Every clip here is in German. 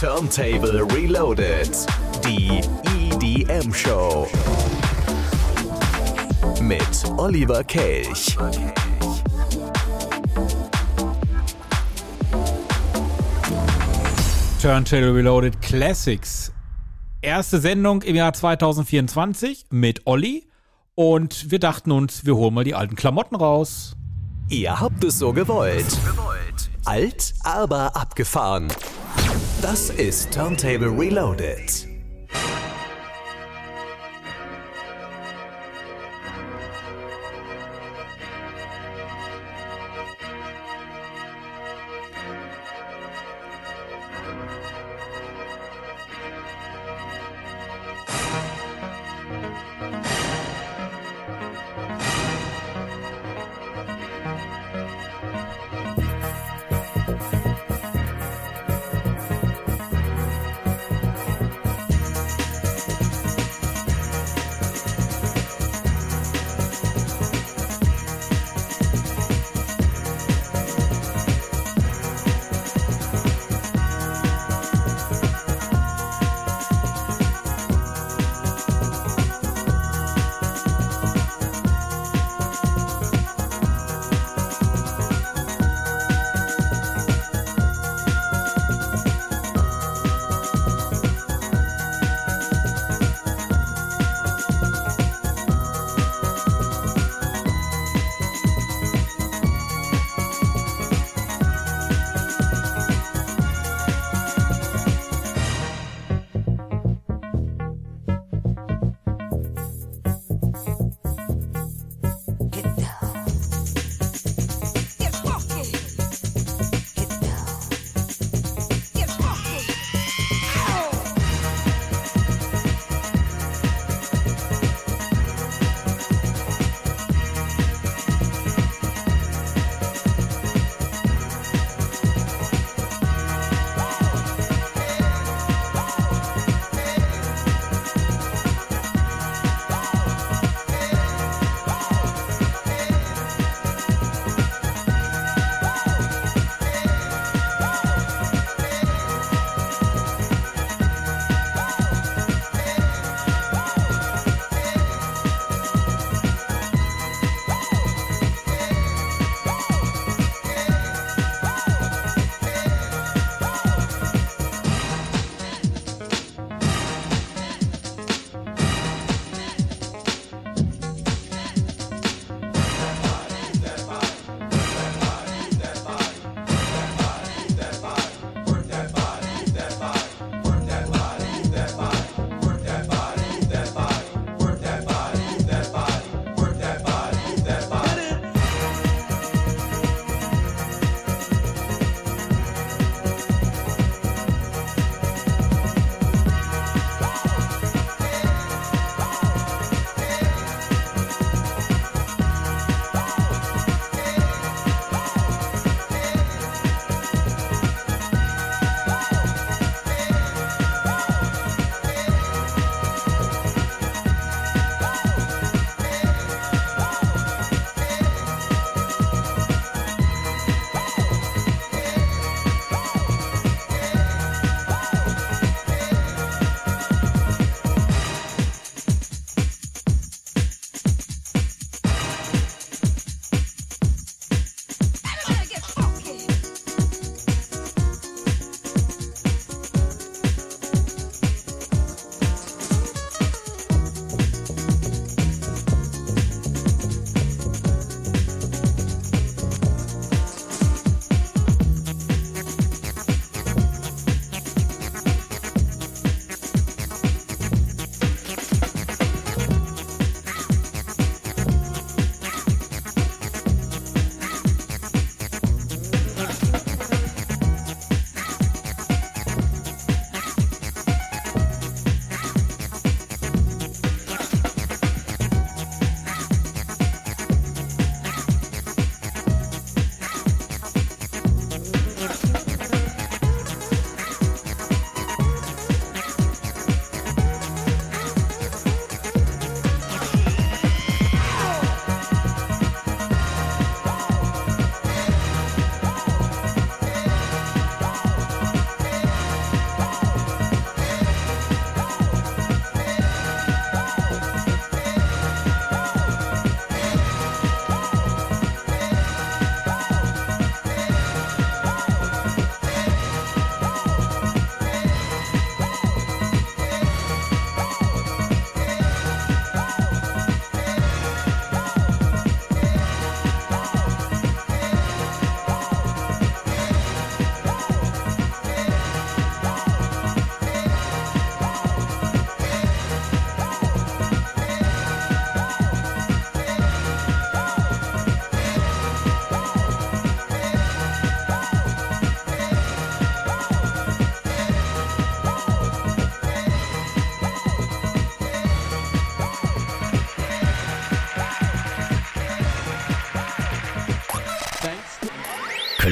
Turntable Reloaded. Die EDM Show. Mit Oliver Kelch. Turntable Reloaded Classics. Erste Sendung im Jahr 2024 mit Olli. Und wir dachten uns, wir holen mal die alten Klamotten raus. Ihr habt es so gewollt. Alt, aber abgefahren. Das ist Turntable Reloaded.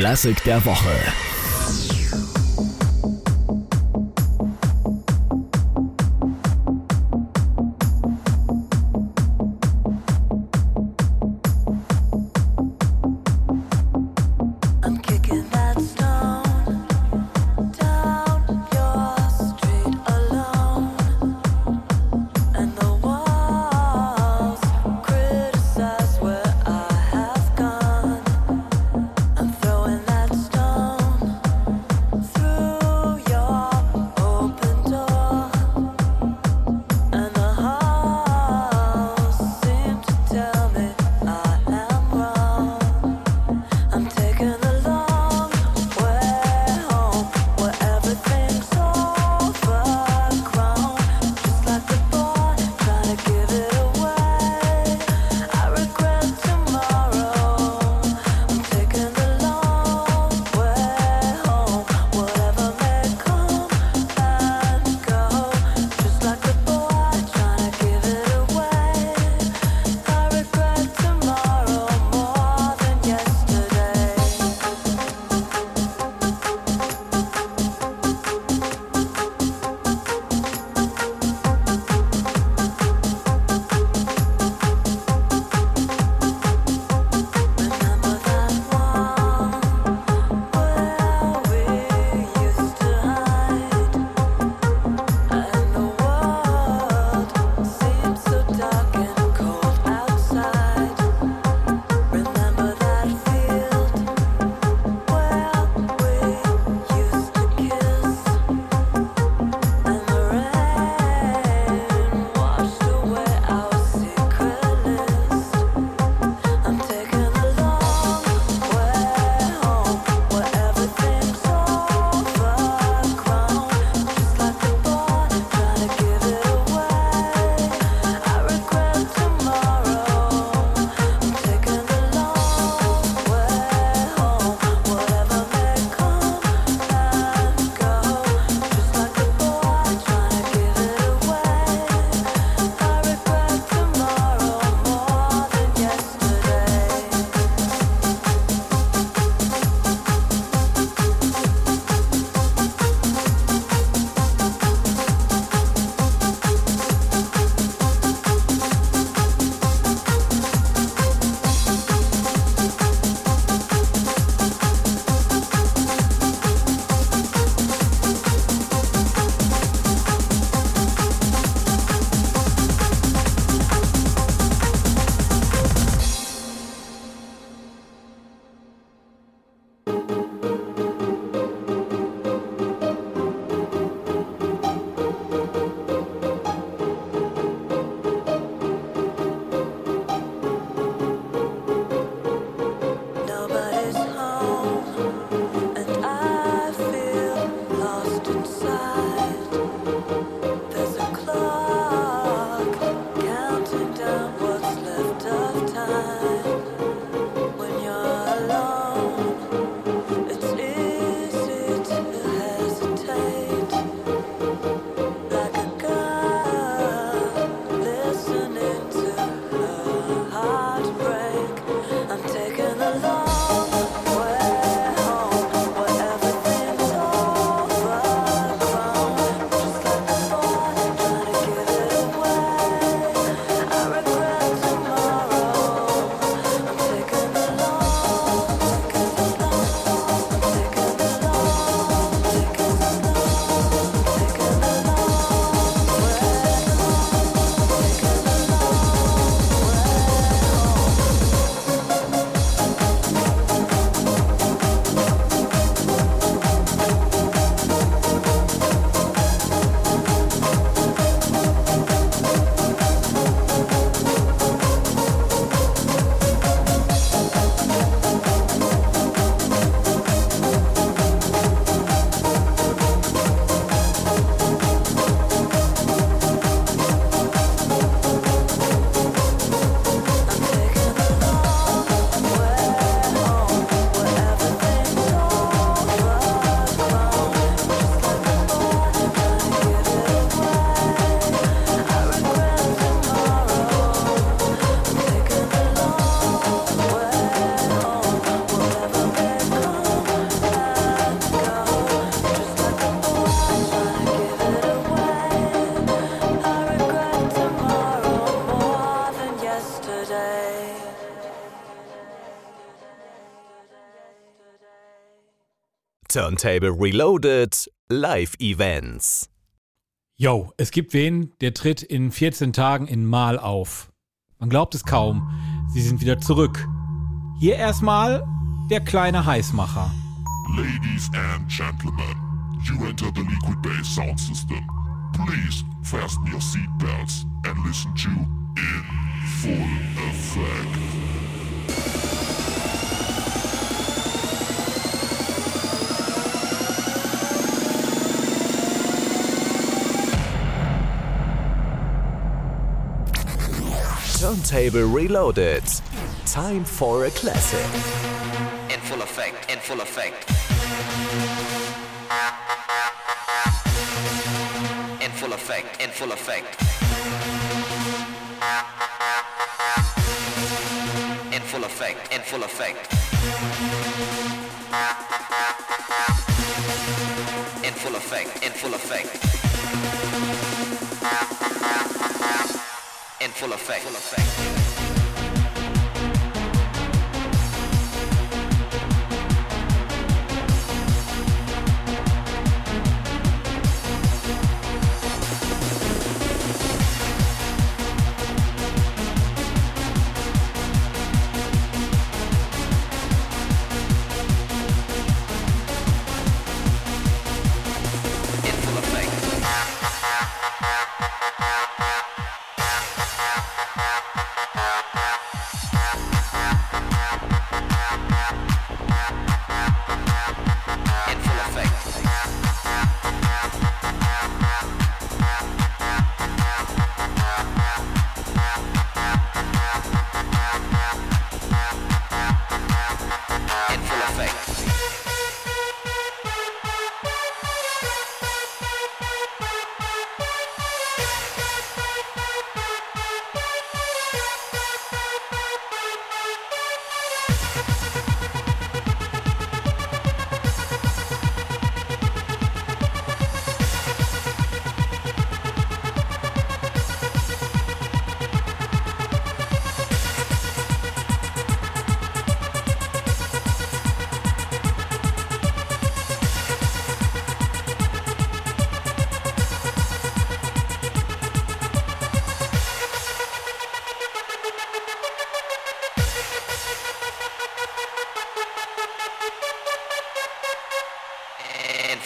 Klassik der Woche. Turntable Reloaded Live Events. Yo, es gibt wen, der tritt in 14 Tagen in Mal auf. Man glaubt es kaum, sie sind wieder zurück. Hier erstmal der kleine Heißmacher. Ladies and gentlemen, you enter the Liquid Base sound system. Please fasten your seatbelts and listen to In Full Effect. Turntable Reloaded. Time for a classic. in full effect, in full effect. In full effect, in full effect. In full effect, in full effect. In full effect, in full effect. In full effect, full effect.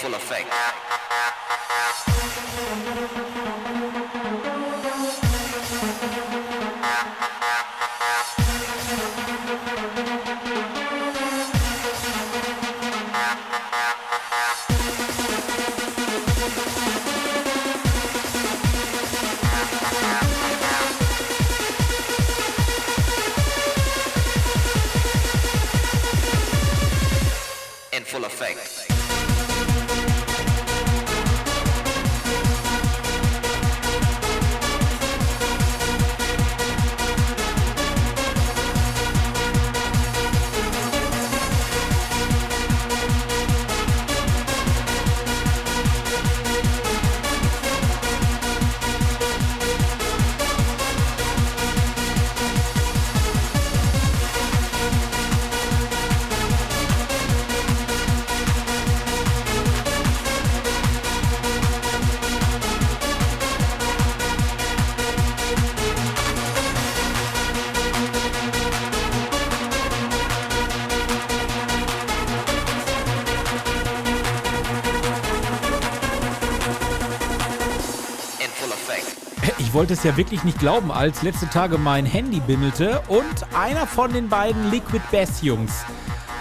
Full effect. Wollte es ja wirklich nicht glauben, als letzte Tage mein Handy bimmelte und einer von den beiden Liquid Bass Jungs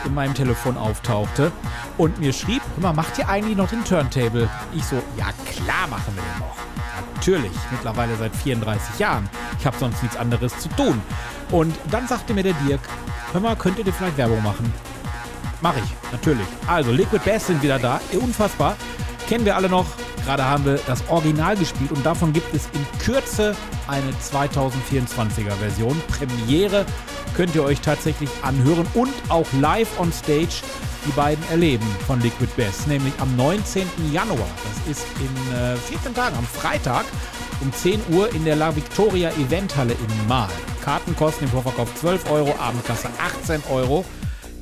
in meinem Telefon auftauchte und mir schrieb, mal, macht ihr eigentlich noch den Turntable? Ich so, ja klar machen wir den noch. Natürlich, mittlerweile seit 34 Jahren. Ich habe sonst nichts anderes zu tun. Und dann sagte mir der Dirk, hör mal, könnt ihr dir vielleicht Werbung machen? Mach ich, natürlich. Also, Liquid Bass sind wieder da. Unfassbar. Kennen wir alle noch. Gerade haben wir das Original gespielt und davon gibt es in Kürze eine 2024er Version. Premiere könnt ihr euch tatsächlich anhören und auch live on stage die beiden erleben von Liquid Bass, nämlich am 19. Januar. Das ist in äh, 14 Tagen, am Freitag um 10 Uhr in der La Victoria Eventhalle in Mahl. Karten kosten im Vorverkauf 12 Euro, Abendkasse 18 Euro.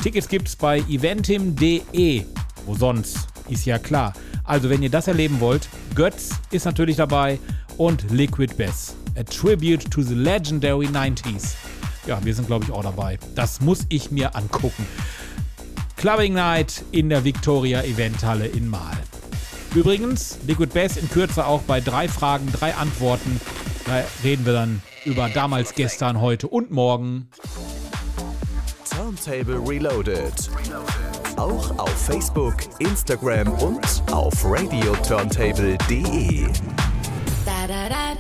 Tickets gibt's bei eventim.de Wo sonst? Ist ja klar. Also, wenn ihr das erleben wollt, Götz ist natürlich dabei und Liquid Bass. A Tribute to the Legendary 90s. Ja, wir sind, glaube ich, auch dabei. Das muss ich mir angucken. Clubbing Night in der Victoria Eventhalle in Mahl. Übrigens, Liquid Bass in Kürze auch bei drei Fragen, drei Antworten. Da reden wir dann über damals, gestern, heute und morgen. Turntable Reloaded. Auch auf Facebook, Instagram und auf radioturntable.de. Da, da, da,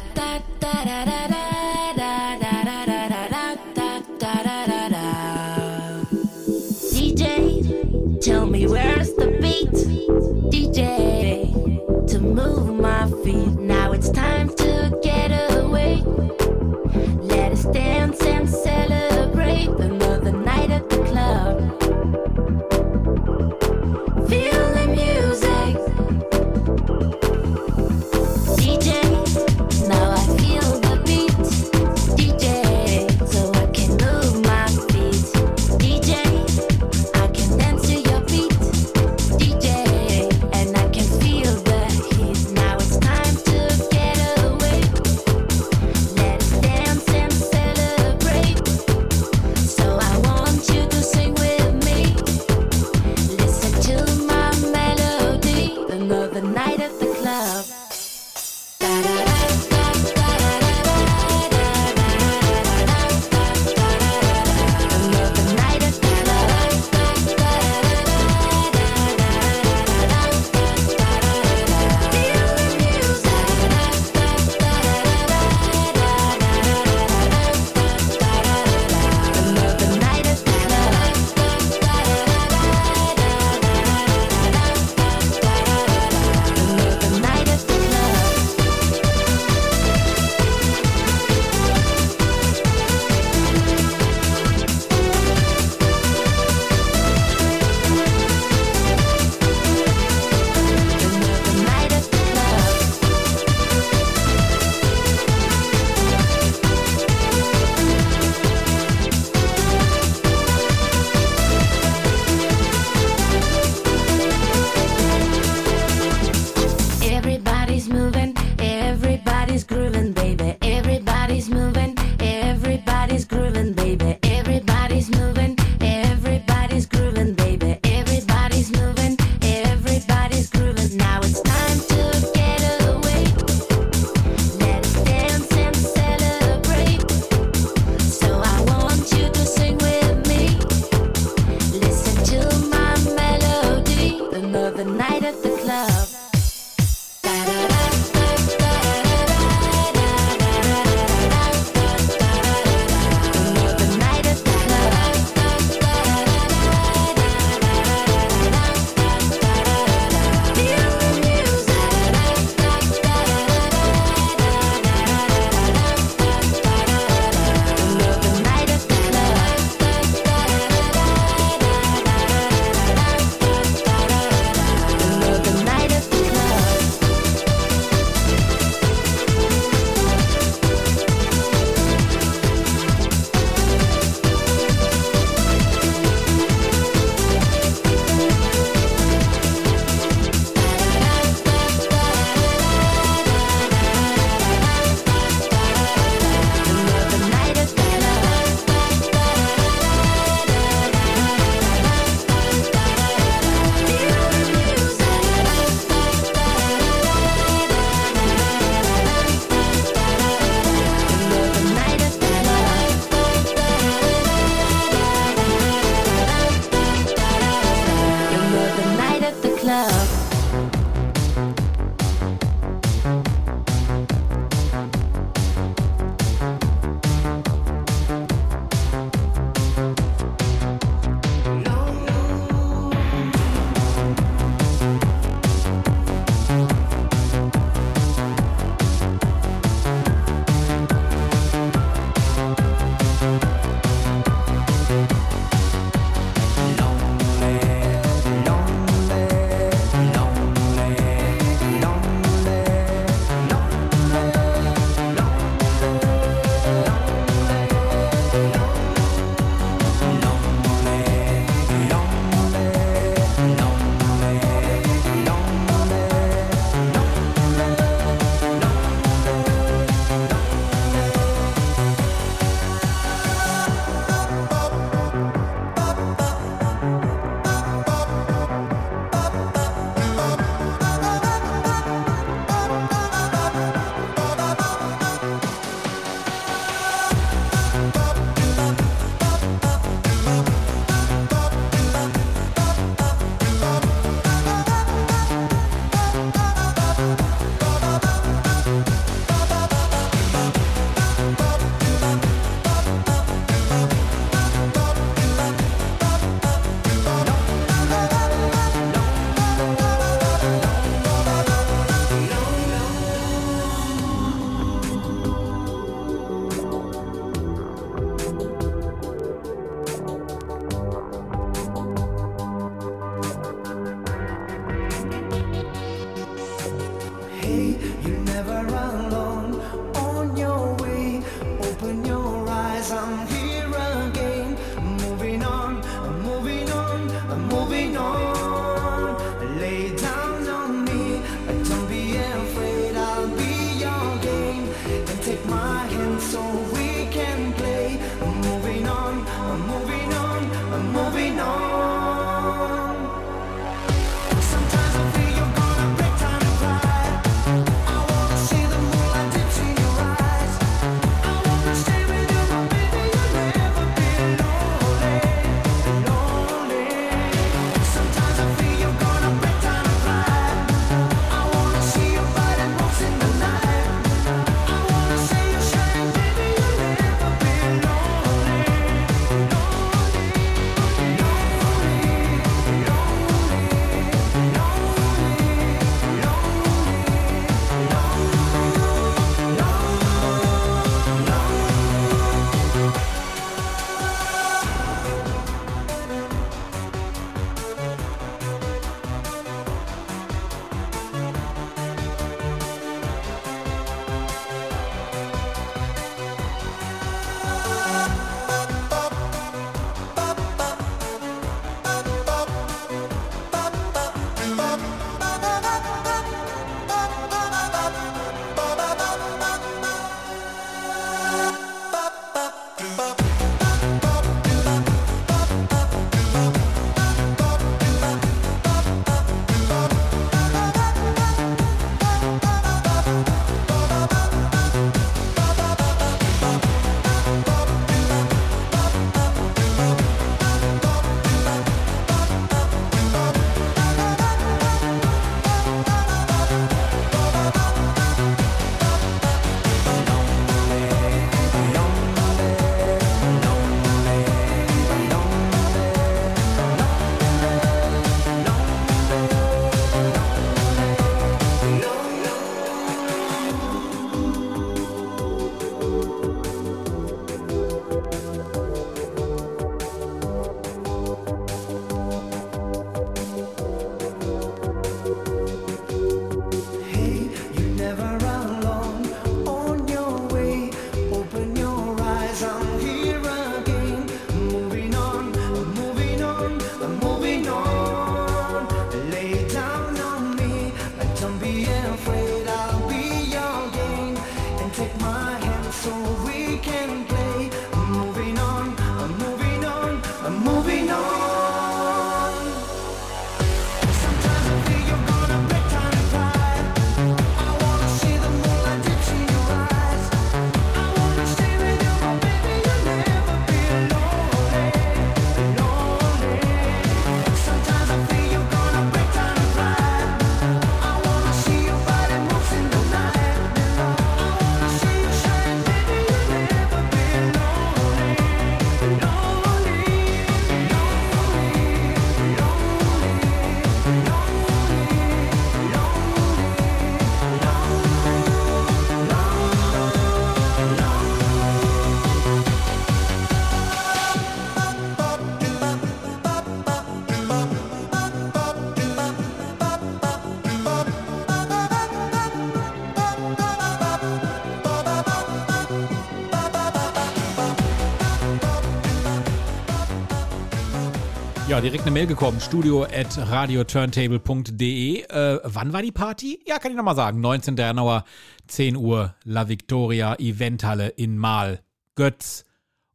Ja, direkt eine Mail gekommen. Studio at radioturntable.de. Äh, wann war die Party? Ja, kann ich nochmal sagen. 19. Januar, 10 Uhr, La Victoria Eventhalle in Mal. Götz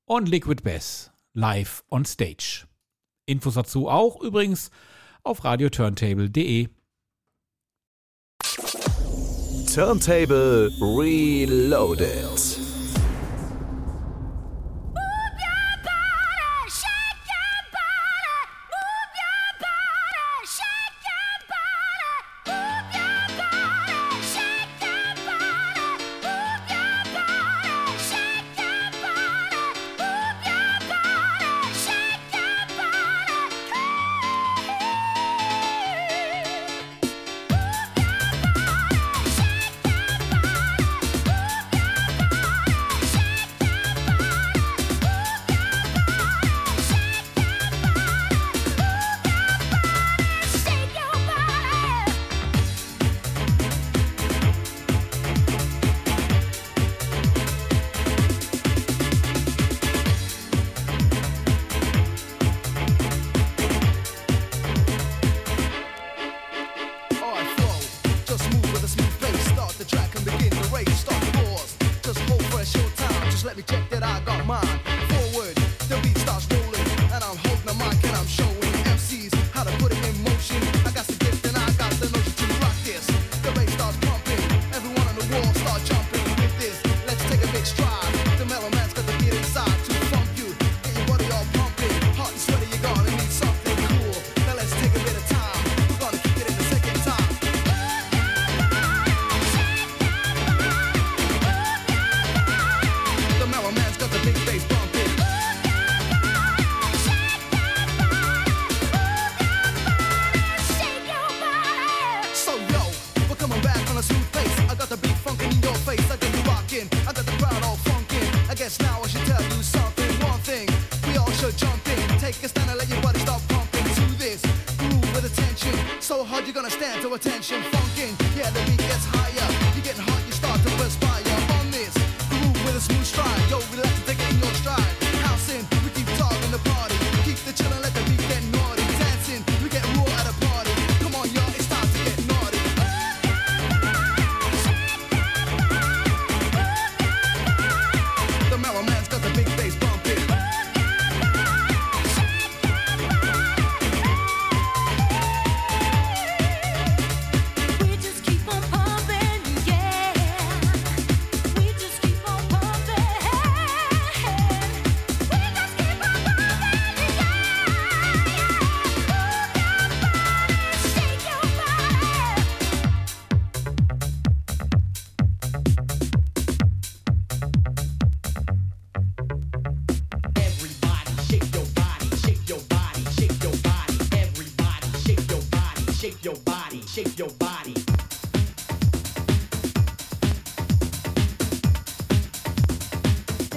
und Liquid Bass live on stage. Infos dazu auch übrigens auf radioturntable.de. Turntable Reloaded.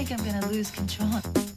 think I'm gonna lose control.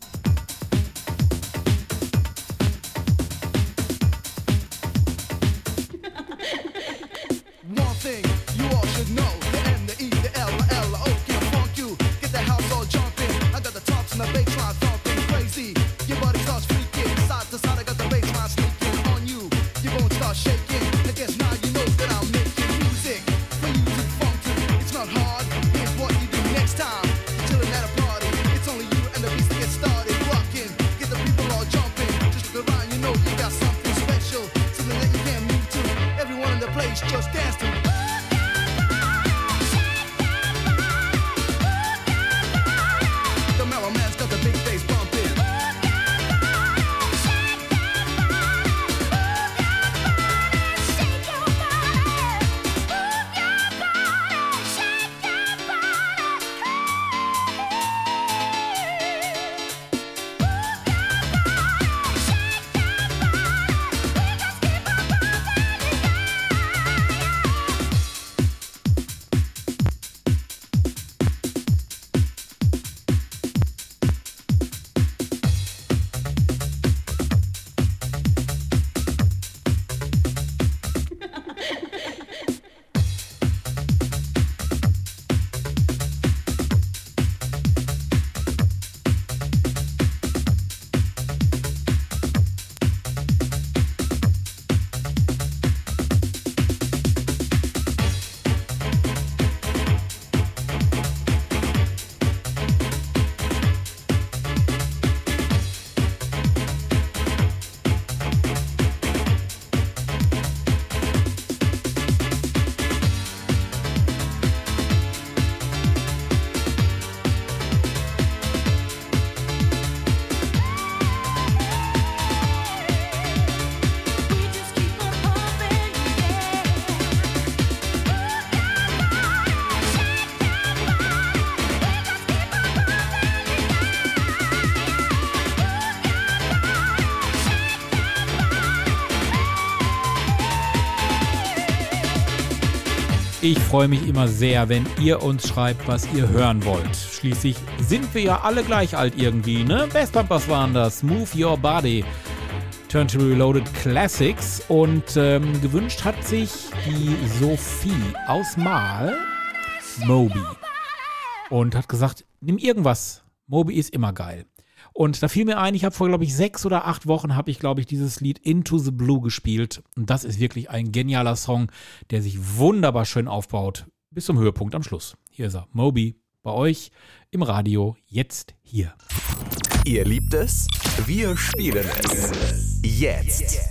Ich freue mich immer sehr, wenn ihr uns schreibt, was ihr hören wollt. Schließlich sind wir ja alle gleich alt irgendwie, ne? Best Bumpers waren das. Move Your Body. Turn to Reloaded Classics. Und ähm, gewünscht hat sich die Sophie aus Mal Moby. Und hat gesagt, nimm irgendwas. Moby ist immer geil. Und da fiel mir ein, ich habe vor, glaube ich, sechs oder acht Wochen habe ich, glaube ich, dieses Lied Into the Blue gespielt. Und das ist wirklich ein genialer Song, der sich wunderbar schön aufbaut. Bis zum Höhepunkt am Schluss. Hier ist er, Moby, bei euch im Radio, jetzt hier. Ihr liebt es? Wir spielen es. Jetzt. jetzt.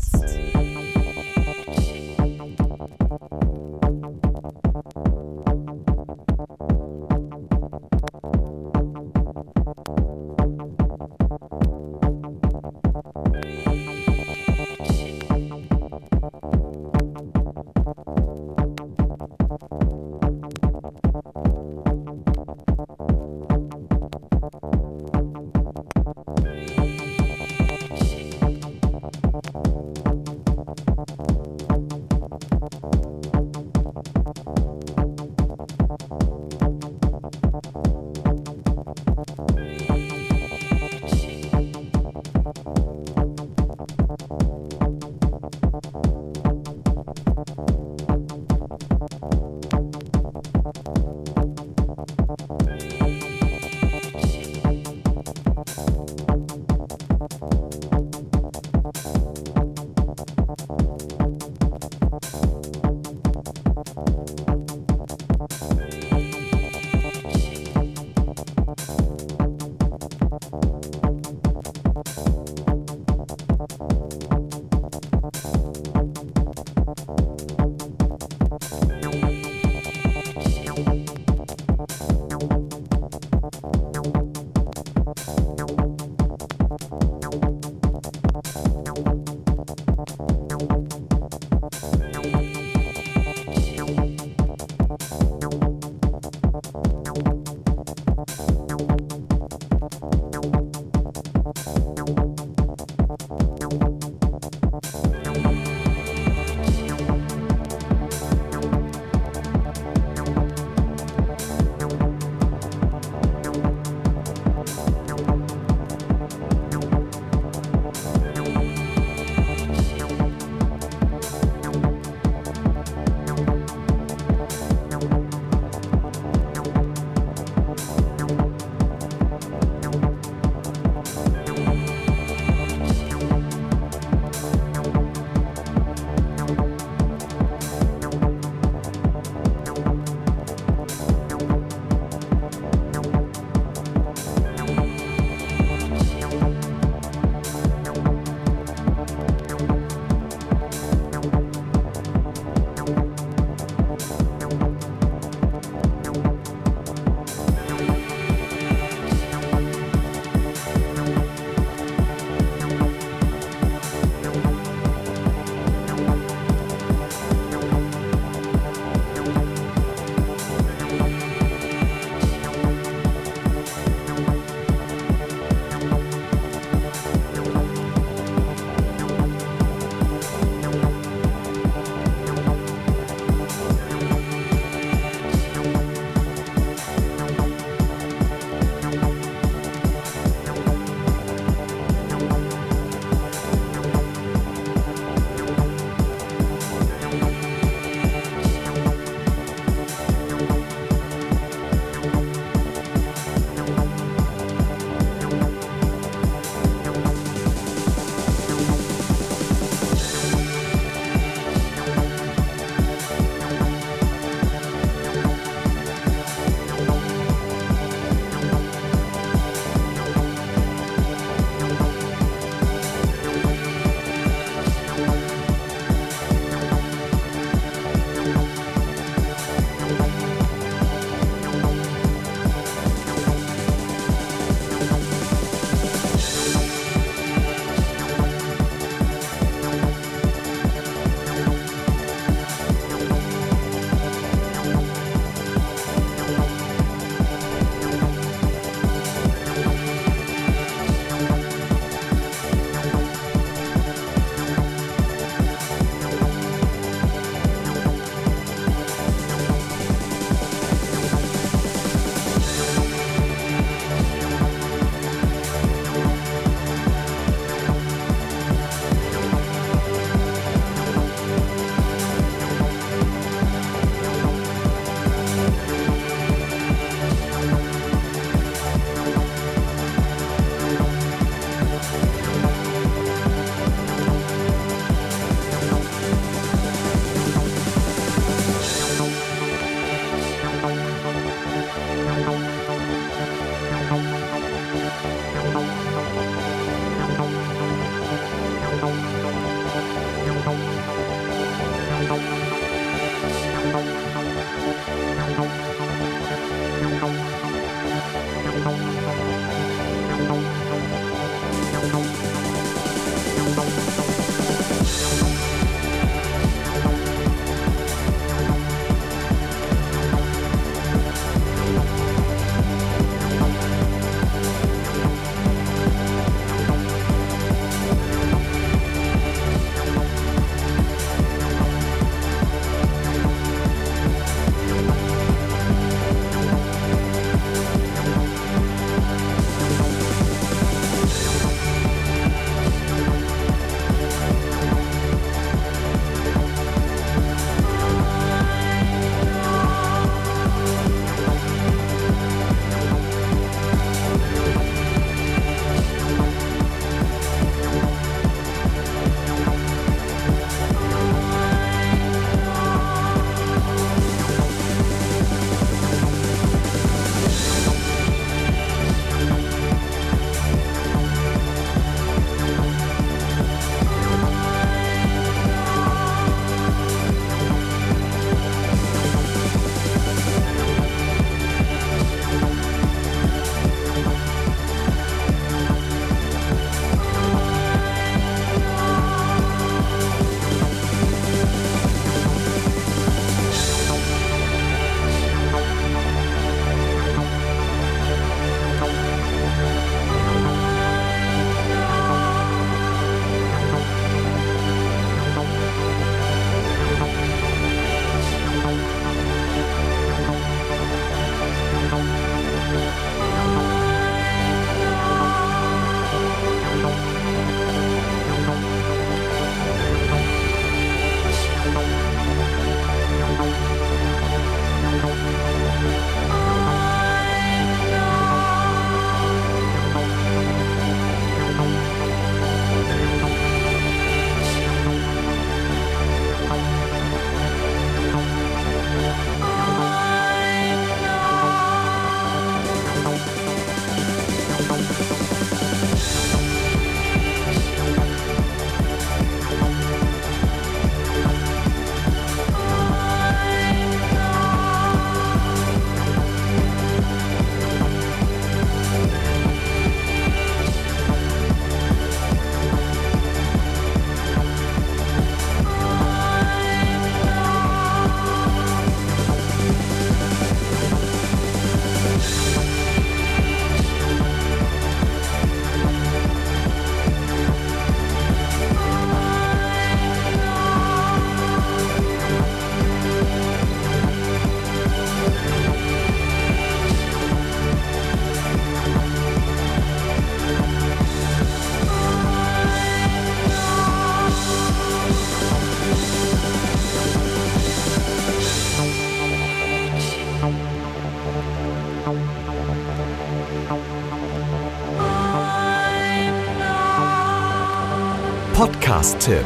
Podcast-Tipp.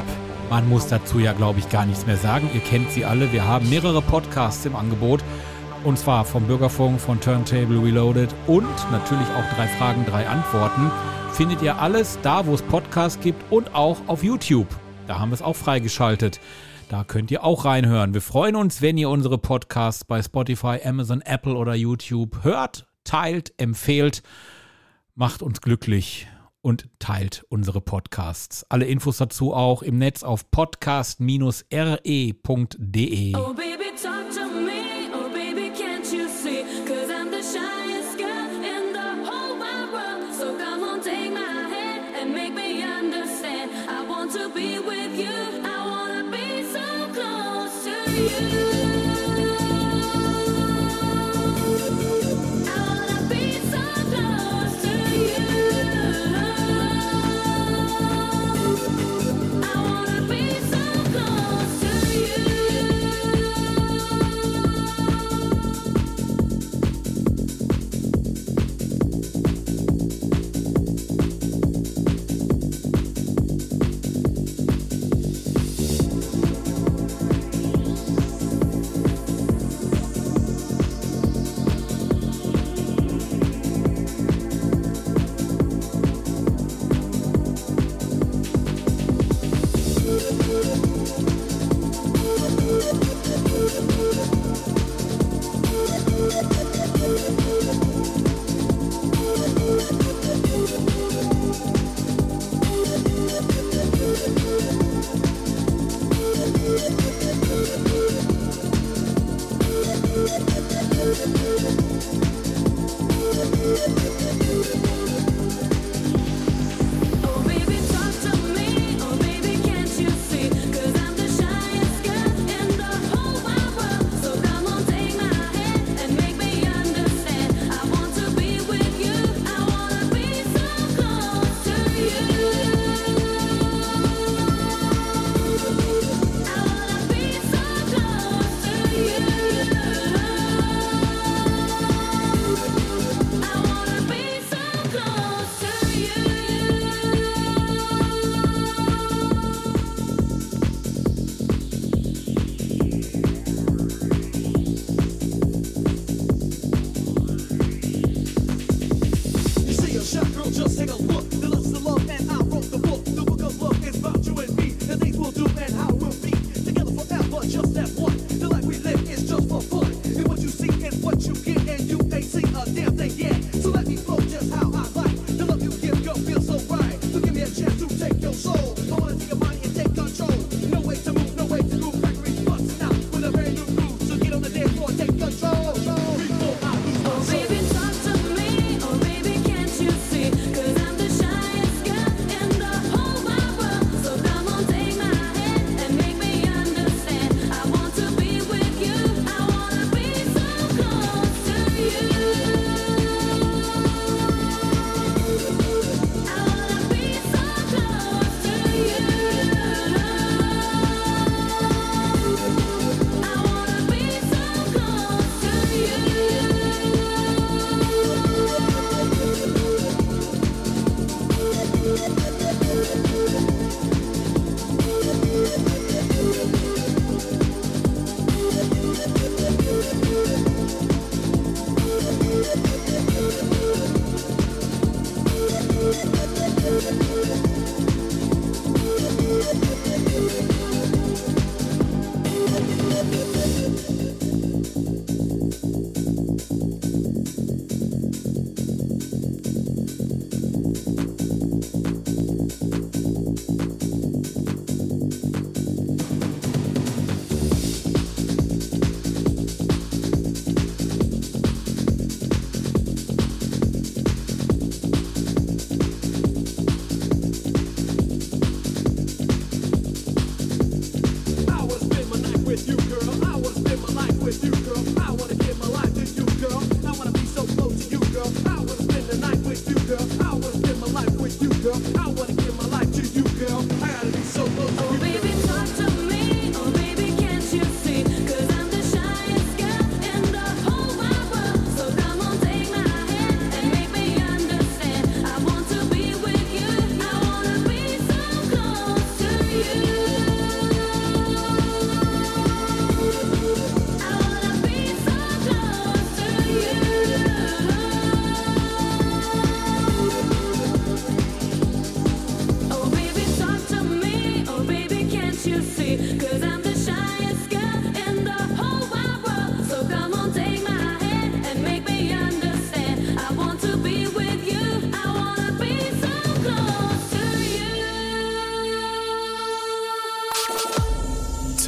Man muss dazu ja, glaube ich, gar nichts mehr sagen. Ihr kennt sie alle. Wir haben mehrere Podcasts im Angebot. Und zwar vom Bürgerfunk, von Turntable Reloaded und natürlich auch drei Fragen, drei Antworten. Findet ihr alles da, wo es Podcasts gibt und auch auf YouTube. Da haben wir es auch freigeschaltet. Da könnt ihr auch reinhören. Wir freuen uns, wenn ihr unsere Podcasts bei Spotify, Amazon, Apple oder YouTube hört, teilt, empfehlt. Macht uns glücklich und teilt unsere Podcasts. Alle Infos dazu auch im Netz auf podcast-re.de. Oh,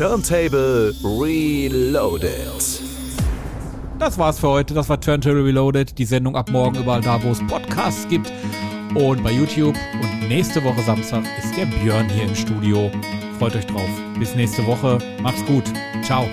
Turntable Reloaded. Das war's für heute. Das war Turntable Reloaded. Die Sendung ab morgen überall da, wo es Podcasts gibt. Und bei YouTube. Und nächste Woche Samstag ist der Björn hier im Studio. Freut euch drauf. Bis nächste Woche. Macht's gut. Ciao.